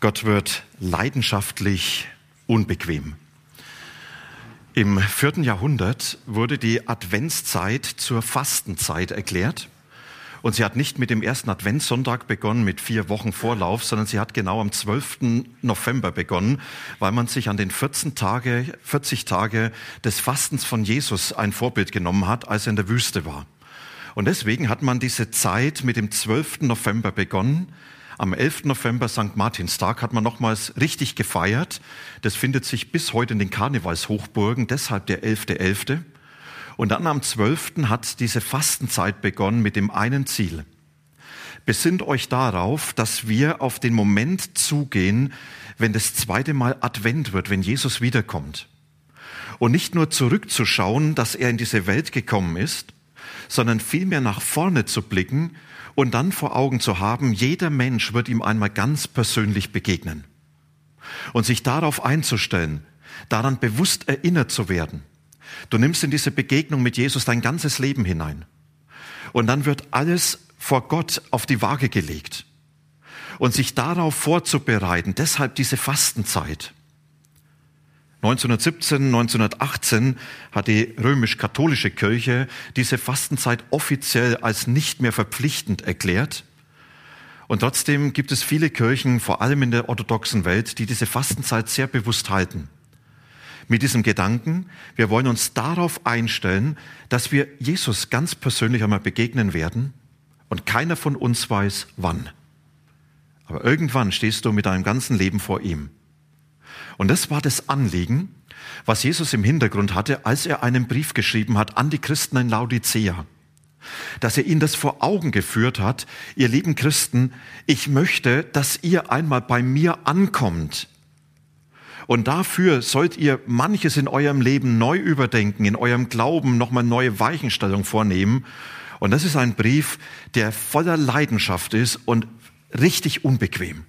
Gott wird leidenschaftlich unbequem. Im vierten Jahrhundert wurde die Adventszeit zur Fastenzeit erklärt. Und sie hat nicht mit dem ersten Adventssonntag begonnen, mit vier Wochen Vorlauf, sondern sie hat genau am 12. November begonnen, weil man sich an den 14 Tage, 40 Tage des Fastens von Jesus ein Vorbild genommen hat, als er in der Wüste war. Und deswegen hat man diese Zeit mit dem 12. November begonnen, am 11. November St. Martinstag hat man nochmals richtig gefeiert. Das findet sich bis heute in den Karnevalshochburgen, deshalb der 11.11. .11. Und dann am 12. hat diese Fastenzeit begonnen mit dem einen Ziel. Besinnt euch darauf, dass wir auf den Moment zugehen, wenn das zweite Mal Advent wird, wenn Jesus wiederkommt. Und nicht nur zurückzuschauen, dass er in diese Welt gekommen ist, sondern vielmehr nach vorne zu blicken und dann vor Augen zu haben, jeder Mensch wird ihm einmal ganz persönlich begegnen. Und sich darauf einzustellen, daran bewusst erinnert zu werden. Du nimmst in diese Begegnung mit Jesus dein ganzes Leben hinein. Und dann wird alles vor Gott auf die Waage gelegt. Und sich darauf vorzubereiten, deshalb diese Fastenzeit. 1917, 1918 hat die römisch-katholische Kirche diese Fastenzeit offiziell als nicht mehr verpflichtend erklärt. Und trotzdem gibt es viele Kirchen, vor allem in der orthodoxen Welt, die diese Fastenzeit sehr bewusst halten. Mit diesem Gedanken, wir wollen uns darauf einstellen, dass wir Jesus ganz persönlich einmal begegnen werden und keiner von uns weiß, wann. Aber irgendwann stehst du mit deinem ganzen Leben vor ihm. Und das war das Anliegen, was Jesus im Hintergrund hatte, als er einen Brief geschrieben hat an die Christen in Laodicea. Dass er ihnen das vor Augen geführt hat, ihr lieben Christen, ich möchte, dass ihr einmal bei mir ankommt. Und dafür sollt ihr manches in eurem Leben neu überdenken, in eurem Glauben nochmal neue Weichenstellung vornehmen. Und das ist ein Brief, der voller Leidenschaft ist und richtig unbequem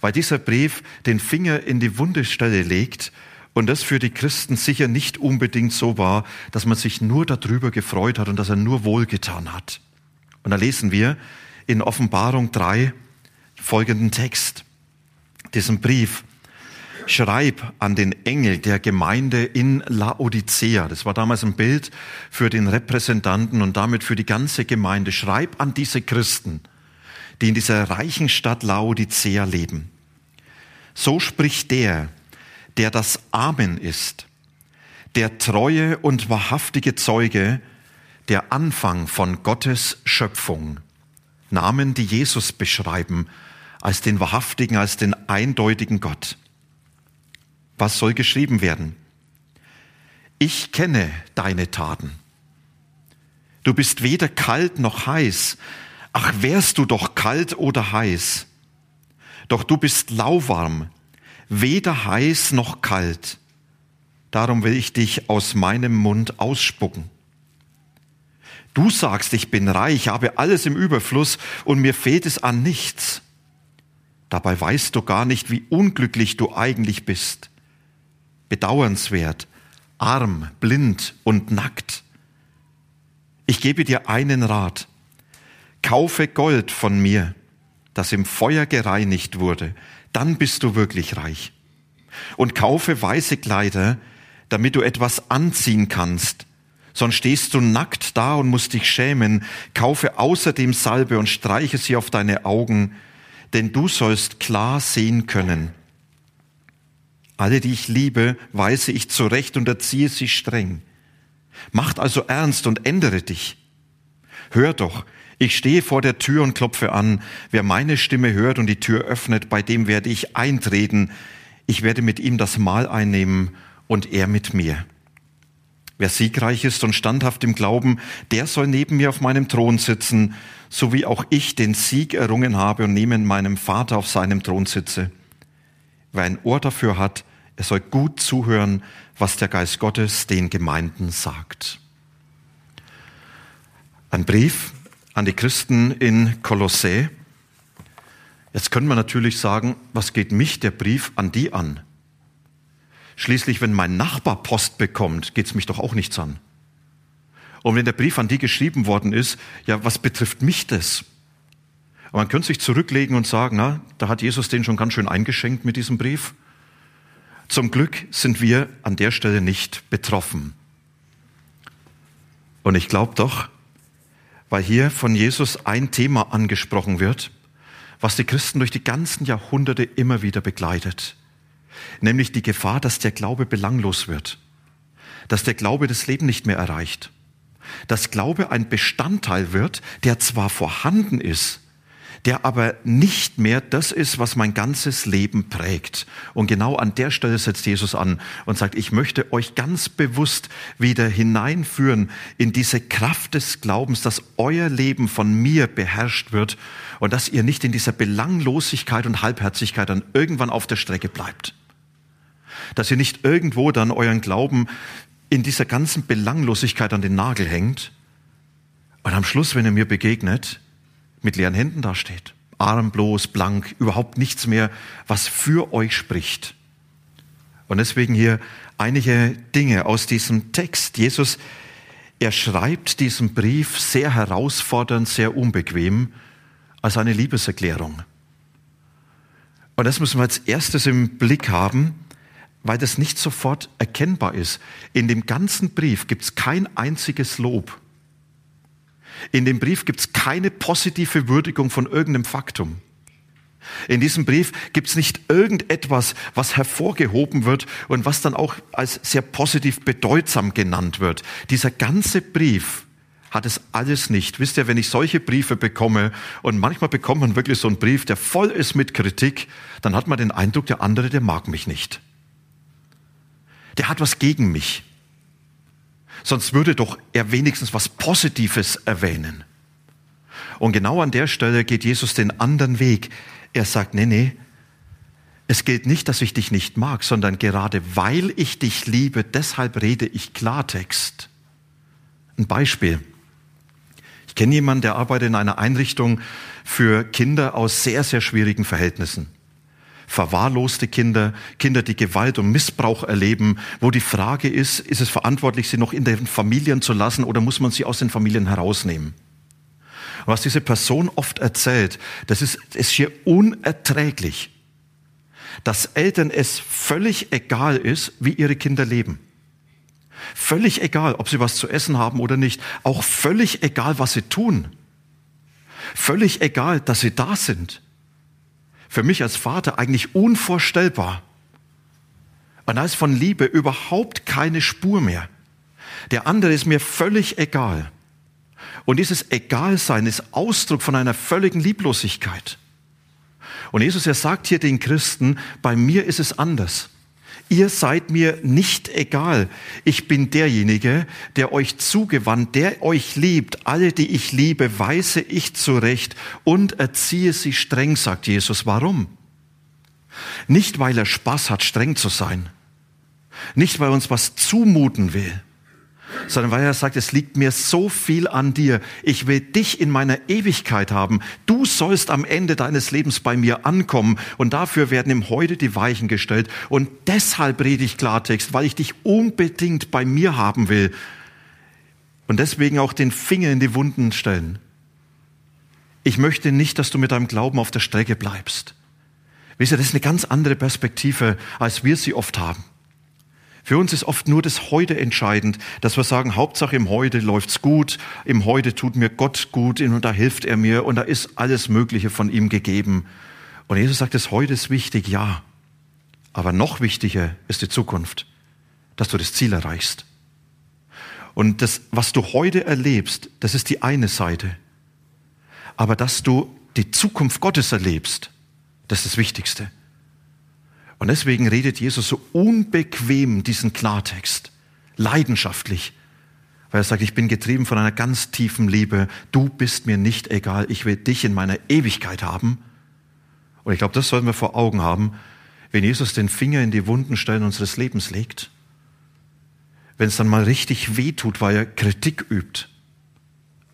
weil dieser Brief den Finger in die Wundestelle legt und das für die Christen sicher nicht unbedingt so war, dass man sich nur darüber gefreut hat und dass er nur wohlgetan hat. Und da lesen wir in Offenbarung 3 folgenden Text, diesen Brief. Schreib an den Engel der Gemeinde in Laodicea. Das war damals ein Bild für den Repräsentanten und damit für die ganze Gemeinde. Schreib an diese Christen die in dieser reichen Stadt Laodicea leben. So spricht der, der das Amen ist, der treue und wahrhaftige Zeuge, der Anfang von Gottes Schöpfung. Namen, die Jesus beschreiben als den wahrhaftigen, als den eindeutigen Gott. Was soll geschrieben werden? Ich kenne deine Taten. Du bist weder kalt noch heiß. Ach, wärst du doch kalt oder heiß. Doch du bist lauwarm, weder heiß noch kalt. Darum will ich dich aus meinem Mund ausspucken. Du sagst, ich bin reich, habe alles im Überfluss und mir fehlt es an nichts. Dabei weißt du gar nicht, wie unglücklich du eigentlich bist. Bedauernswert, arm, blind und nackt. Ich gebe dir einen Rat kaufe Gold von mir, das im Feuer gereinigt wurde, dann bist du wirklich reich. Und kaufe weiße Kleider, damit du etwas anziehen kannst, sonst stehst du nackt da und musst dich schämen. Kaufe außerdem Salbe und streiche sie auf deine Augen, denn du sollst klar sehen können. Alle, die ich liebe, weise ich zurecht und erziehe sie streng. Macht also ernst und ändere dich. Hör doch, ich stehe vor der Tür und klopfe an. Wer meine Stimme hört und die Tür öffnet, bei dem werde ich eintreten. Ich werde mit ihm das Mahl einnehmen und er mit mir. Wer siegreich ist und standhaft im Glauben, der soll neben mir auf meinem Thron sitzen, so wie auch ich den Sieg errungen habe und neben meinem Vater auf seinem Thron sitze. Wer ein Ohr dafür hat, er soll gut zuhören, was der Geist Gottes den Gemeinden sagt. Ein Brief an die Christen in Kolossä. Jetzt können wir natürlich sagen, was geht mich der Brief an die an? Schließlich, wenn mein Nachbar Post bekommt, geht es mich doch auch nichts an. Und wenn der Brief an die geschrieben worden ist, ja, was betrifft mich das? Aber man könnte sich zurücklegen und sagen, na, da hat Jesus den schon ganz schön eingeschenkt mit diesem Brief. Zum Glück sind wir an der Stelle nicht betroffen. Und ich glaube doch, weil hier von Jesus ein Thema angesprochen wird, was die Christen durch die ganzen Jahrhunderte immer wieder begleitet. Nämlich die Gefahr, dass der Glaube belanglos wird, dass der Glaube das Leben nicht mehr erreicht, dass Glaube ein Bestandteil wird, der zwar vorhanden ist, der aber nicht mehr das ist, was mein ganzes Leben prägt. Und genau an der Stelle setzt Jesus an und sagt, ich möchte euch ganz bewusst wieder hineinführen in diese Kraft des Glaubens, dass euer Leben von mir beherrscht wird und dass ihr nicht in dieser Belanglosigkeit und Halbherzigkeit dann irgendwann auf der Strecke bleibt dass ihr nicht irgendwo dann euren Glauben in dieser ganzen Belanglosigkeit an den Nagel hängt und am Schluss, wenn ihr mir begegnet, mit leeren Händen dasteht. Armlos, blank, überhaupt nichts mehr, was für euch spricht. Und deswegen hier einige Dinge aus diesem Text. Jesus, er schreibt diesen Brief sehr herausfordernd, sehr unbequem, als eine Liebeserklärung. Und das müssen wir als erstes im Blick haben weil das nicht sofort erkennbar ist. In dem ganzen Brief gibt es kein einziges Lob. In dem Brief gibt es keine positive Würdigung von irgendeinem Faktum. In diesem Brief gibt es nicht irgendetwas, was hervorgehoben wird und was dann auch als sehr positiv bedeutsam genannt wird. Dieser ganze Brief hat es alles nicht. Wisst ihr, wenn ich solche Briefe bekomme und manchmal bekommt man wirklich so einen Brief, der voll ist mit Kritik, dann hat man den Eindruck, der andere, der mag mich nicht der hat was gegen mich. Sonst würde doch er wenigstens was Positives erwähnen. Und genau an der Stelle geht Jesus den anderen Weg. Er sagt, nee, nee, es gilt nicht, dass ich dich nicht mag, sondern gerade weil ich dich liebe, deshalb rede ich Klartext. Ein Beispiel. Ich kenne jemanden, der arbeitet in einer Einrichtung für Kinder aus sehr, sehr schwierigen Verhältnissen verwahrloste Kinder, Kinder, die Gewalt und Missbrauch erleben, wo die Frage ist, ist es verantwortlich, sie noch in den Familien zu lassen oder muss man sie aus den Familien herausnehmen? was diese Person oft erzählt, das ist, ist hier unerträglich, dass Eltern es völlig egal ist, wie ihre Kinder leben. Völlig egal, ob sie was zu essen haben oder nicht. Auch völlig egal, was sie tun. Völlig egal, dass sie da sind für mich als Vater eigentlich unvorstellbar. Und da ist von Liebe überhaupt keine Spur mehr. Der andere ist mir völlig egal. Und dieses Egalsein ist Ausdruck von einer völligen Lieblosigkeit. Und Jesus, er sagt hier den Christen, bei mir ist es anders ihr seid mir nicht egal. Ich bin derjenige, der euch zugewandt, der euch liebt. Alle, die ich liebe, weise ich zurecht und erziehe sie streng, sagt Jesus. Warum? Nicht, weil er Spaß hat, streng zu sein. Nicht, weil er uns was zumuten will sondern weil er sagt, es liegt mir so viel an dir. Ich will dich in meiner Ewigkeit haben. Du sollst am Ende deines Lebens bei mir ankommen und dafür werden ihm heute die Weichen gestellt. Und deshalb rede ich Klartext, weil ich dich unbedingt bei mir haben will. Und deswegen auch den Finger in die Wunden stellen. Ich möchte nicht, dass du mit deinem Glauben auf der Strecke bleibst. Wisst ihr, das ist eine ganz andere Perspektive, als wir sie oft haben. Für uns ist oft nur das Heute entscheidend, dass wir sagen, Hauptsache im Heute läuft's gut, im Heute tut mir Gott gut und da hilft er mir und da ist alles Mögliche von ihm gegeben. Und Jesus sagt, das Heute ist wichtig, ja. Aber noch wichtiger ist die Zukunft, dass du das Ziel erreichst. Und das, was du heute erlebst, das ist die eine Seite. Aber dass du die Zukunft Gottes erlebst, das ist das Wichtigste. Und deswegen redet Jesus so unbequem diesen Klartext. leidenschaftlich, weil er sagt, ich bin getrieben von einer ganz tiefen Liebe. Du bist mir nicht egal. Ich will dich in meiner Ewigkeit haben. Und ich glaube, das sollten wir vor Augen haben, wenn Jesus den Finger in die wunden Stellen unseres Lebens legt. Wenn es dann mal richtig weh tut, weil er Kritik übt.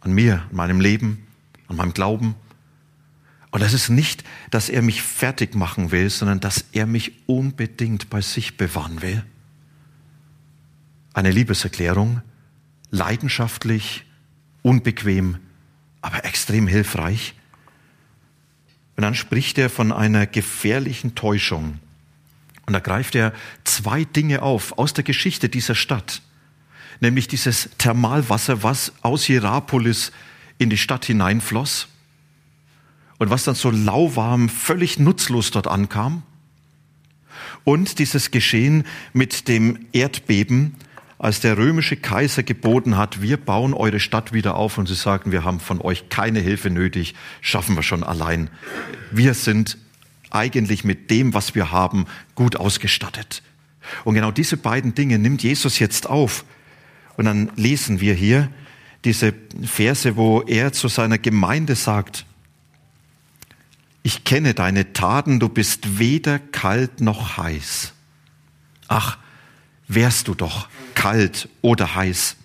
An mir, an meinem Leben, an meinem Glauben. Und das ist nicht, dass er mich fertig machen will, sondern dass er mich unbedingt bei sich bewahren will. Eine Liebeserklärung, leidenschaftlich, unbequem, aber extrem hilfreich. Und dann spricht er von einer gefährlichen Täuschung. Und da greift er zwei Dinge auf aus der Geschichte dieser Stadt. Nämlich dieses Thermalwasser, was aus Hierapolis in die Stadt hineinfloss und was dann so lauwarm, völlig nutzlos dort ankam. Und dieses Geschehen mit dem Erdbeben, als der römische Kaiser geboten hat, wir bauen eure Stadt wieder auf und sie sagen, wir haben von euch keine Hilfe nötig, schaffen wir schon allein. Wir sind eigentlich mit dem, was wir haben, gut ausgestattet. Und genau diese beiden Dinge nimmt Jesus jetzt auf. Und dann lesen wir hier diese Verse, wo er zu seiner Gemeinde sagt, ich kenne deine Taten, du bist weder kalt noch heiß. Ach, wärst du doch kalt oder heiß.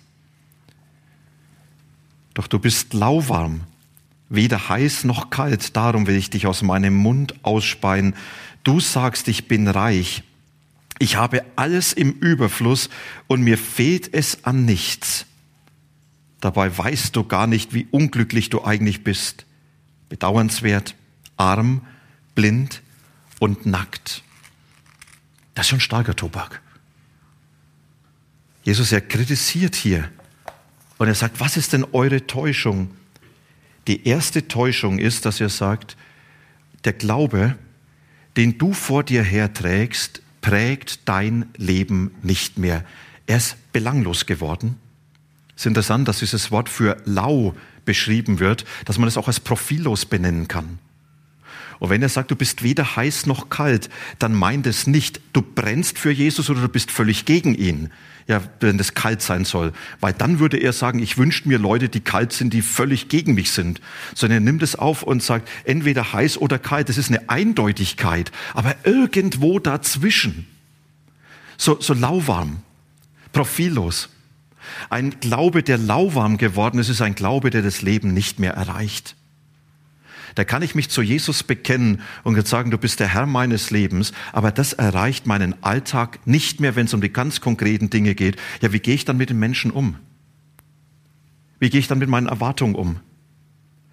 Doch du bist lauwarm, weder heiß noch kalt, darum will ich dich aus meinem Mund ausspeien. Du sagst, ich bin reich, ich habe alles im Überfluss und mir fehlt es an nichts. Dabei weißt du gar nicht, wie unglücklich du eigentlich bist. Bedauernswert, arm, blind und nackt. Das ist schon starker Tobak. Jesus, er kritisiert hier und er sagt, was ist denn eure Täuschung? Die erste Täuschung ist, dass er sagt, der Glaube, den du vor dir herträgst, prägt dein Leben nicht mehr. Er ist belanglos geworden. Es ist interessant, dass dieses Wort für lau beschrieben wird, dass man es auch als profillos benennen kann. Und wenn er sagt, du bist weder heiß noch kalt, dann meint es nicht, du brennst für Jesus oder du bist völlig gegen ihn. Ja, wenn das kalt sein soll. Weil dann würde er sagen, ich wünsche mir Leute, die kalt sind, die völlig gegen mich sind. Sondern er nimmt es auf und sagt, entweder heiß oder kalt. Das ist eine Eindeutigkeit. Aber irgendwo dazwischen. So, so lauwarm. Profillos. Ein Glaube, der lauwarm geworden ist, ist ein Glaube, der das Leben nicht mehr erreicht. Da kann ich mich zu Jesus bekennen und sagen, du bist der Herr meines Lebens, aber das erreicht meinen Alltag nicht mehr, wenn es um die ganz konkreten Dinge geht. Ja, wie gehe ich dann mit den Menschen um? Wie gehe ich dann mit meinen Erwartungen um?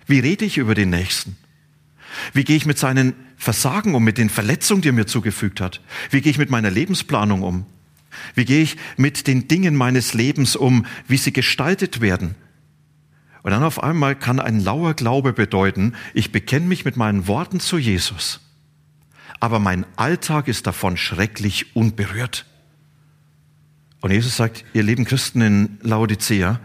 Wie rede ich über den Nächsten? Wie gehe ich mit seinen Versagen um, mit den Verletzungen, die er mir zugefügt hat? Wie gehe ich mit meiner Lebensplanung um? Wie gehe ich mit den Dingen meines Lebens um, wie sie gestaltet werden? Und dann auf einmal kann ein lauer Glaube bedeuten, ich bekenne mich mit meinen Worten zu Jesus, aber mein Alltag ist davon schrecklich unberührt. Und Jesus sagt, ihr lieben Christen in Laodicea,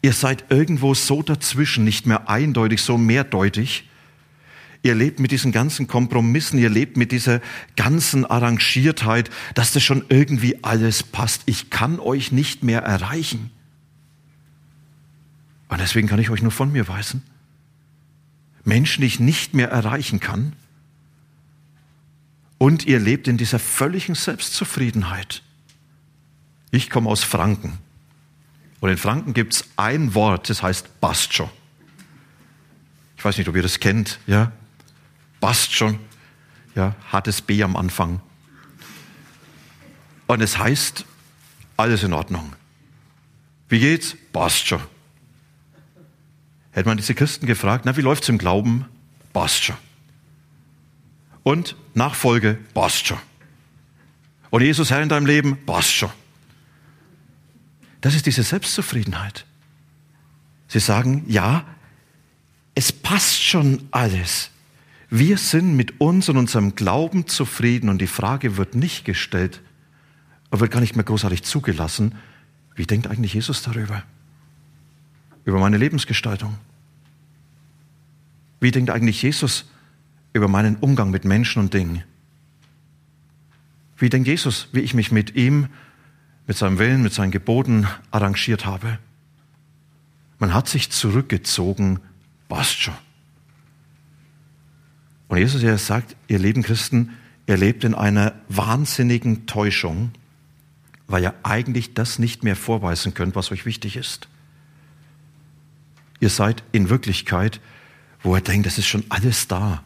ihr seid irgendwo so dazwischen, nicht mehr eindeutig, so mehrdeutig. Ihr lebt mit diesen ganzen Kompromissen, ihr lebt mit dieser ganzen Arrangiertheit, dass das schon irgendwie alles passt. Ich kann euch nicht mehr erreichen. Und deswegen kann ich euch nur von mir weisen. Menschen, die ich nicht mehr erreichen kann. Und ihr lebt in dieser völligen Selbstzufriedenheit. Ich komme aus Franken. Und in Franken gibt es ein Wort, das heißt passt schon. Ich weiß nicht, ob ihr das kennt, ja? Passt schon. Ja, hartes B am Anfang. Und es heißt, alles in Ordnung. Wie geht's? Passt schon. Hätte man diese Christen gefragt, na, wie läuft's im Glauben? Passt schon. Und Nachfolge? Passt schon. Und Jesus Herr in deinem Leben? Passt schon. Das ist diese Selbstzufriedenheit. Sie sagen, ja, es passt schon alles. Wir sind mit uns und unserem Glauben zufrieden und die Frage wird nicht gestellt, aber wird gar nicht mehr großartig zugelassen. Wie denkt eigentlich Jesus darüber? Über meine Lebensgestaltung? Wie denkt eigentlich Jesus über meinen Umgang mit Menschen und Dingen? Wie denkt Jesus, wie ich mich mit ihm, mit seinem Willen, mit seinen Geboten arrangiert habe. Man hat sich zurückgezogen, passt schon. Und Jesus, er sagt, ihr lieben Christen, ihr lebt in einer wahnsinnigen Täuschung, weil ihr eigentlich das nicht mehr vorweisen könnt, was euch wichtig ist. Ihr seid in Wirklichkeit, wo ihr denkt, das ist schon alles da,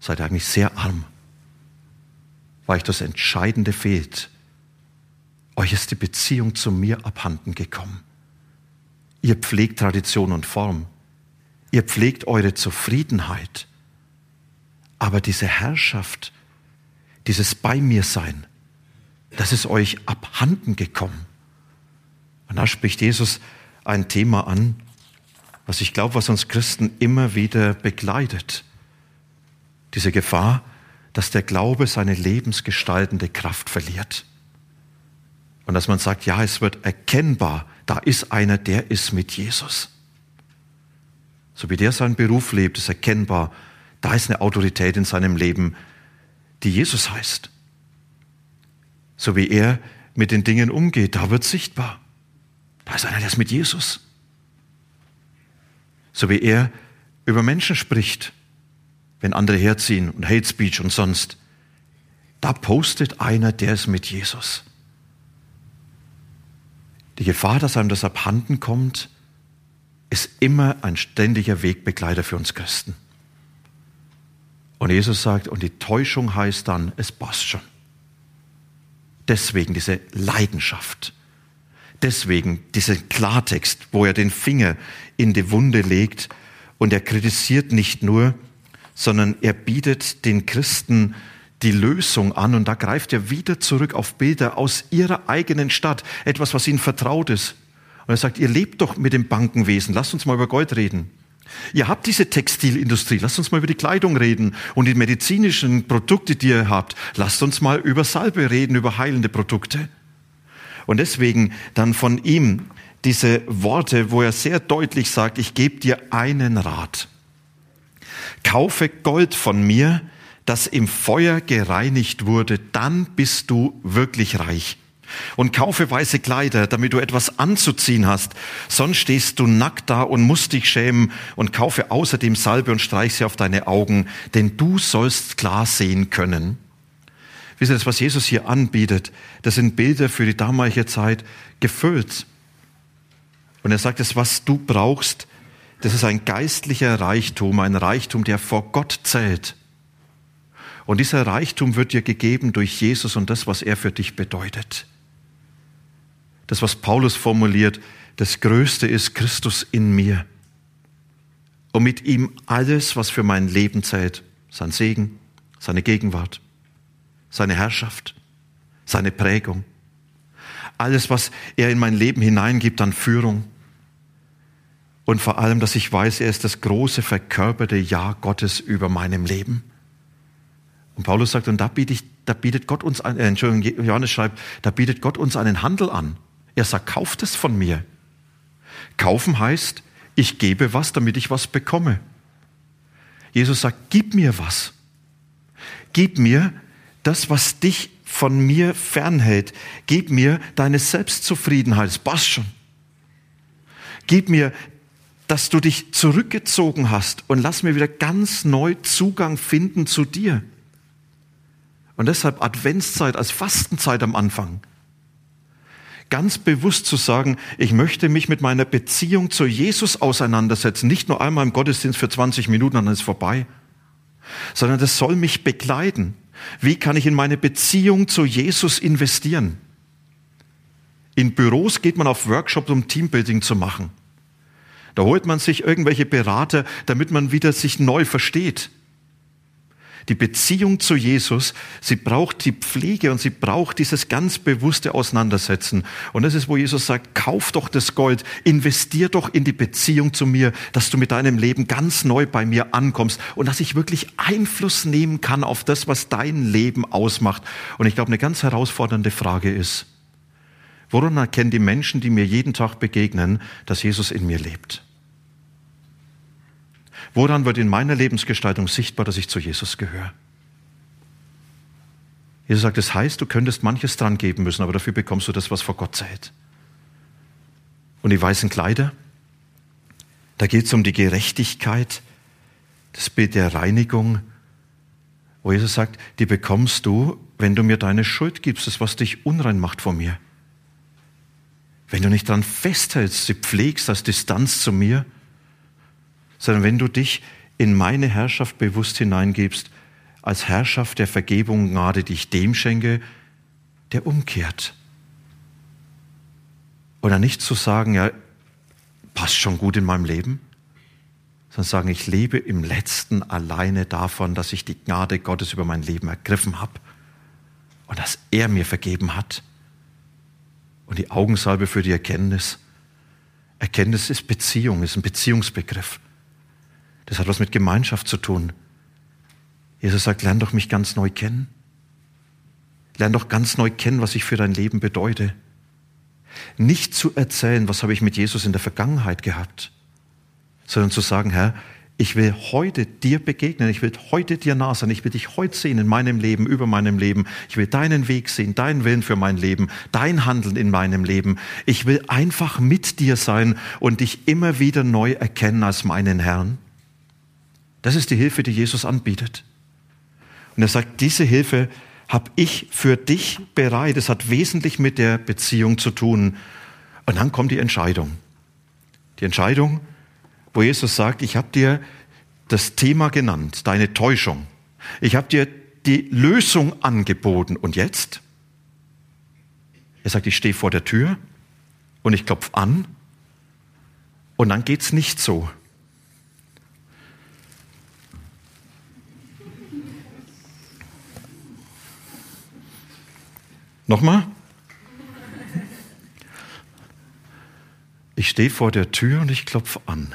seid ihr eigentlich sehr arm, weil euch das Entscheidende fehlt. Euch ist die Beziehung zu mir abhanden gekommen. Ihr pflegt Tradition und Form. Ihr pflegt eure Zufriedenheit. Aber diese Herrschaft, dieses Bei mir sein, das ist euch abhanden gekommen. Und da spricht Jesus ein Thema an, was ich glaube, was uns Christen immer wieder begleitet. Diese Gefahr, dass der Glaube seine lebensgestaltende Kraft verliert. Und dass man sagt, ja, es wird erkennbar, da ist einer, der ist mit Jesus. So wie der seinen Beruf lebt, ist erkennbar, da ist eine Autorität in seinem Leben, die Jesus heißt. So wie er mit den Dingen umgeht, da wird sichtbar. Da ist einer, der ist mit Jesus. So wie er über Menschen spricht, wenn andere herziehen und Hate Speech und sonst. Da postet einer, der ist mit Jesus. Die Gefahr, dass einem das abhanden kommt, ist immer ein ständiger Wegbegleiter für uns Christen. Und Jesus sagt, und die Täuschung heißt dann, es passt schon. Deswegen diese Leidenschaft. Deswegen diesen Klartext, wo er den Finger in die Wunde legt und er kritisiert nicht nur, sondern er bietet den Christen die Lösung an und da greift er wieder zurück auf Bilder aus ihrer eigenen Stadt, etwas, was ihnen vertraut ist. Und er sagt, ihr lebt doch mit dem Bankenwesen, lasst uns mal über Gold reden. Ihr habt diese Textilindustrie, lasst uns mal über die Kleidung reden und die medizinischen Produkte, die ihr habt. Lasst uns mal über Salbe reden, über heilende Produkte. Und deswegen dann von ihm diese Worte, wo er sehr deutlich sagt, ich gebe dir einen Rat. Kaufe Gold von mir, das im Feuer gereinigt wurde, dann bist du wirklich reich. Und kaufe weiße Kleider, damit du etwas anzuziehen hast. Sonst stehst du nackt da und musst dich schämen. Und kaufe außerdem Salbe und streich sie auf deine Augen, denn du sollst klar sehen können. Wisst ihr, das, was Jesus hier anbietet, das sind Bilder für die damalige Zeit gefüllt. Und er sagt, das, was du brauchst, das ist ein geistlicher Reichtum, ein Reichtum, der vor Gott zählt. Und dieser Reichtum wird dir gegeben durch Jesus und das, was er für dich bedeutet. Das, was Paulus formuliert, das Größte ist Christus in mir. Und mit ihm alles, was für mein Leben zählt, sein Segen, seine Gegenwart, seine Herrschaft, seine Prägung, alles, was er in mein Leben hineingibt an Führung. Und vor allem, dass ich weiß, er ist das große verkörperte Ja Gottes über meinem Leben. Und Paulus sagt, und da bietet, da bietet Gott uns, ein, äh, Entschuldigung, Johannes schreibt, da bietet Gott uns einen Handel an. Er sagt, kauft es von mir. Kaufen heißt, ich gebe was, damit ich was bekomme. Jesus sagt, gib mir was. Gib mir das, was dich von mir fernhält. Gib mir deine Selbstzufriedenheit. Es passt schon. Gib mir, dass du dich zurückgezogen hast und lass mir wieder ganz neu Zugang finden zu dir. Und deshalb Adventszeit als Fastenzeit am Anfang. Ganz bewusst zu sagen, ich möchte mich mit meiner Beziehung zu Jesus auseinandersetzen. Nicht nur einmal im Gottesdienst für 20 Minuten, dann ist es vorbei. Sondern das soll mich begleiten. Wie kann ich in meine Beziehung zu Jesus investieren? In Büros geht man auf Workshops, um Teambuilding zu machen. Da holt man sich irgendwelche Berater, damit man wieder sich neu versteht. Die Beziehung zu Jesus, sie braucht die Pflege und sie braucht dieses ganz bewusste Auseinandersetzen. Und das ist, wo Jesus sagt, kauf doch das Gold, investier doch in die Beziehung zu mir, dass du mit deinem Leben ganz neu bei mir ankommst und dass ich wirklich Einfluss nehmen kann auf das, was dein Leben ausmacht. Und ich glaube, eine ganz herausfordernde Frage ist, woran erkennen die Menschen, die mir jeden Tag begegnen, dass Jesus in mir lebt? Woran wird in meiner Lebensgestaltung sichtbar, dass ich zu Jesus gehöre? Jesus sagt, das heißt, du könntest manches dran geben müssen, aber dafür bekommst du das, was vor Gott zählt. Und die weißen Kleider, da geht es um die Gerechtigkeit, das Bild der Reinigung, wo Jesus sagt, die bekommst du, wenn du mir deine Schuld gibst, das, was dich unrein macht vor mir. Wenn du nicht dran festhältst, sie pflegst als Distanz zu mir, sondern wenn du dich in meine Herrschaft bewusst hineingibst, als Herrschaft der Vergebung Gnade, die ich dem schenke, der umkehrt. Oder nicht zu sagen, ja, passt schon gut in meinem Leben, sondern sagen, ich lebe im letzten alleine davon, dass ich die Gnade Gottes über mein Leben ergriffen habe und dass er mir vergeben hat. Und die Augensalbe für die Erkenntnis. Erkenntnis ist Beziehung, ist ein Beziehungsbegriff. Das hat was mit Gemeinschaft zu tun. Jesus sagt, lern doch mich ganz neu kennen. Lern doch ganz neu kennen, was ich für dein Leben bedeute. Nicht zu erzählen, was habe ich mit Jesus in der Vergangenheit gehabt, sondern zu sagen, Herr, ich will heute dir begegnen, ich will heute dir nah sein, ich will dich heute sehen in meinem Leben, über meinem Leben. Ich will deinen Weg sehen, deinen Willen für mein Leben, dein Handeln in meinem Leben. Ich will einfach mit dir sein und dich immer wieder neu erkennen als meinen Herrn. Das ist die Hilfe, die Jesus anbietet. Und er sagt, diese Hilfe habe ich für dich bereit. Es hat wesentlich mit der Beziehung zu tun. Und dann kommt die Entscheidung. Die Entscheidung, wo Jesus sagt, ich habe dir das Thema genannt, deine Täuschung. Ich habe dir die Lösung angeboten. Und jetzt? Er sagt, ich stehe vor der Tür und ich klopfe an. Und dann geht's nicht so. Nochmal? Ich stehe vor der Tür und ich klopfe an.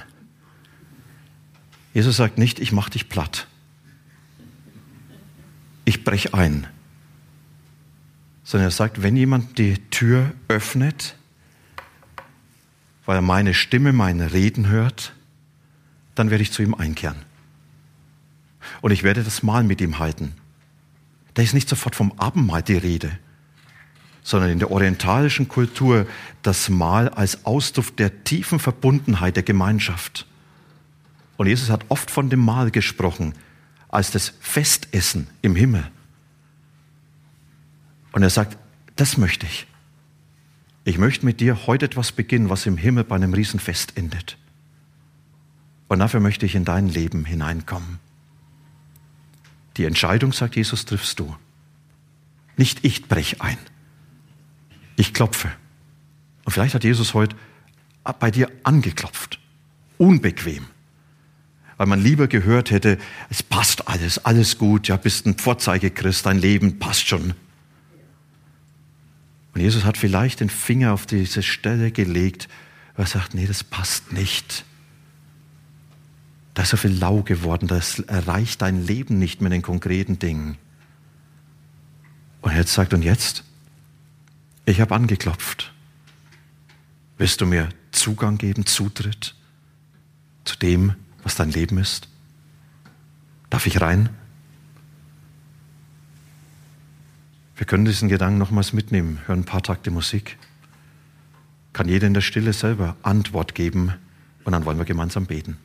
Jesus sagt nicht, ich mache dich platt. Ich breche ein. Sondern er sagt, wenn jemand die Tür öffnet, weil er meine Stimme, meine Reden hört, dann werde ich zu ihm einkehren. Und ich werde das Mahl mit ihm halten. Da ist nicht sofort vom Abendmahl die Rede, sondern in der orientalischen Kultur das Mahl als Ausdruck der tiefen Verbundenheit der Gemeinschaft. Und Jesus hat oft von dem Mahl gesprochen, als das Festessen im Himmel. Und er sagt, das möchte ich. Ich möchte mit dir heute etwas beginnen, was im Himmel bei einem Riesenfest endet. Und dafür möchte ich in dein Leben hineinkommen. Die Entscheidung, sagt Jesus, triffst du. Nicht ich brech ein. Ich klopfe. Und vielleicht hat Jesus heute bei dir angeklopft. Unbequem. Weil man lieber gehört hätte, es passt alles, alles gut, ja, bist ein Vorzeigechrist, dein Leben passt schon. Und Jesus hat vielleicht den Finger auf diese Stelle gelegt, weil er sagt, nee, das passt nicht. Da ist so viel lau geworden, das erreicht dein Leben nicht mit den konkreten Dingen. Und jetzt sagt, und jetzt? Ich habe angeklopft. Willst du mir Zugang geben, Zutritt zu dem, was dein Leben ist? Darf ich rein? Wir können diesen Gedanken nochmals mitnehmen, hören ein paar Takte Musik. Kann jeder in der Stille selber Antwort geben und dann wollen wir gemeinsam beten.